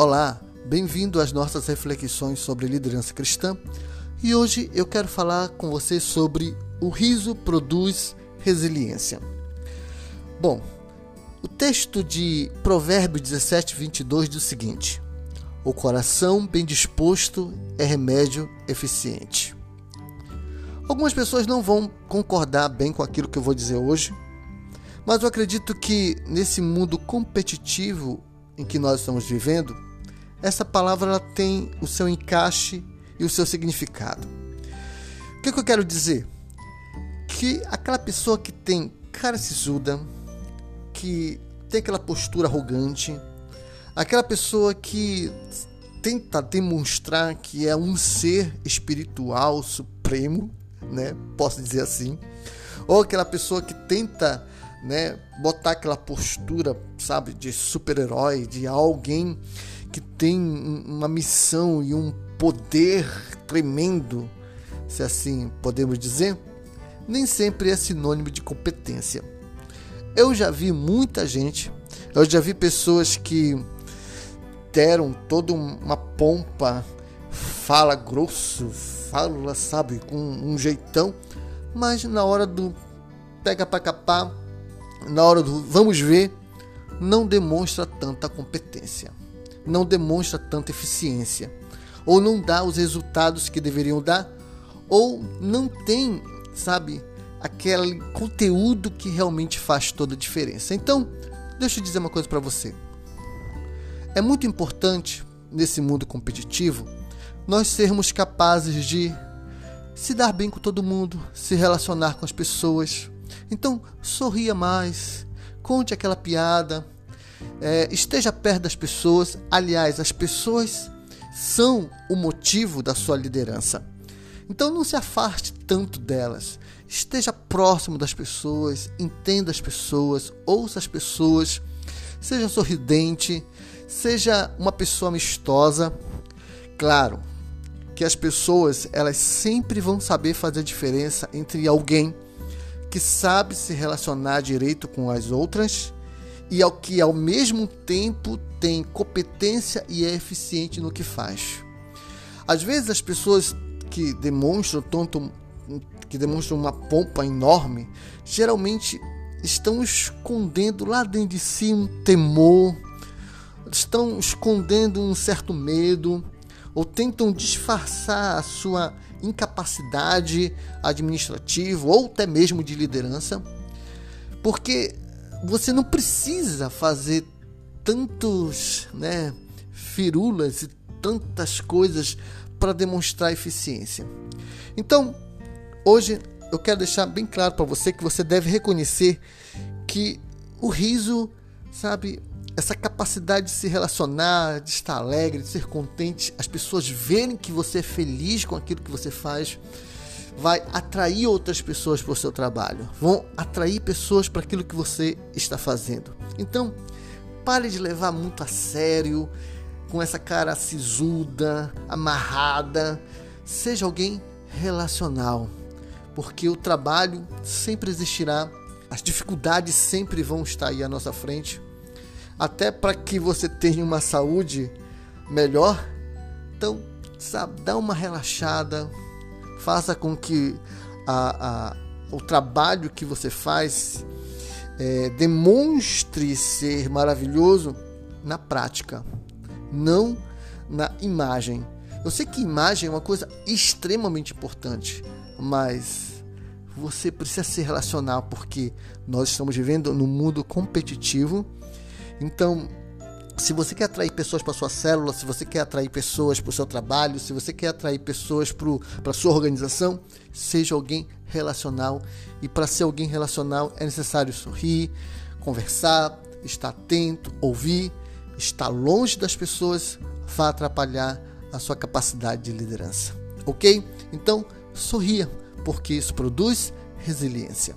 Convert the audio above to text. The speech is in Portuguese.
Olá, bem-vindo às nossas reflexões sobre liderança cristã e hoje eu quero falar com você sobre o riso produz resiliência. Bom, o texto de Provérbios 17, 22 diz o seguinte: O coração bem disposto é remédio eficiente. Algumas pessoas não vão concordar bem com aquilo que eu vou dizer hoje, mas eu acredito que nesse mundo competitivo em que nós estamos vivendo, essa palavra ela tem o seu encaixe e o seu significado. O que, que eu quero dizer? Que aquela pessoa que tem cara sisuda, que tem aquela postura arrogante, aquela pessoa que tenta demonstrar que é um ser espiritual supremo, né? Posso dizer assim, ou aquela pessoa que tenta, né, botar aquela postura, sabe, de super-herói, de alguém que tem uma missão e um poder tremendo, se assim podemos dizer, nem sempre é sinônimo de competência. Eu já vi muita gente, eu já vi pessoas que deram toda uma pompa, fala grosso, fala, sabe, com um jeitão, mas na hora do pega para capar, na hora do vamos ver, não demonstra tanta competência não demonstra tanta eficiência, ou não dá os resultados que deveriam dar, ou não tem, sabe, aquele conteúdo que realmente faz toda a diferença. Então, deixa eu dizer uma coisa para você. É muito importante nesse mundo competitivo nós sermos capazes de se dar bem com todo mundo, se relacionar com as pessoas. Então, sorria mais, conte aquela piada, é, esteja perto das pessoas. Aliás, as pessoas são o motivo da sua liderança. Então não se afaste tanto delas. Esteja próximo das pessoas, entenda as pessoas, ouça as pessoas, seja sorridente, seja uma pessoa amistosa. Claro que as pessoas elas sempre vão saber fazer a diferença entre alguém que sabe se relacionar direito com as outras e ao que ao mesmo tempo tem competência e é eficiente no que faz. Às vezes as pessoas que demonstram tanto que demonstram uma pompa enorme, geralmente estão escondendo lá dentro de si um temor, estão escondendo um certo medo ou tentam disfarçar a sua incapacidade administrativa ou até mesmo de liderança, porque você não precisa fazer tantos, né, firulas e tantas coisas para demonstrar eficiência. Então, hoje eu quero deixar bem claro para você que você deve reconhecer que o riso, sabe, essa capacidade de se relacionar, de estar alegre, de ser contente, as pessoas verem que você é feliz com aquilo que você faz, vai atrair outras pessoas para o seu trabalho, vão atrair pessoas para aquilo que você está fazendo. Então, pare de levar muito a sério, com essa cara sisuda, amarrada. Seja alguém relacional, porque o trabalho sempre existirá, as dificuldades sempre vão estar aí à nossa frente, até para que você tenha uma saúde melhor. Então, sabe, dá uma relaxada, faça com que a, a, o trabalho que você faz é, demonstre ser maravilhoso na prática, não na imagem. Eu sei que imagem é uma coisa extremamente importante, mas você precisa se relacionar porque nós estamos vivendo num mundo competitivo. Então, se você quer atrair pessoas para sua célula, se você quer atrair pessoas para o seu trabalho, se você quer atrair pessoas para a sua organização, seja alguém relacional. E para ser alguém relacional é necessário sorrir, conversar, estar atento, ouvir, estar longe das pessoas vai atrapalhar a sua capacidade de liderança. Ok? Então, sorria, porque isso produz resiliência.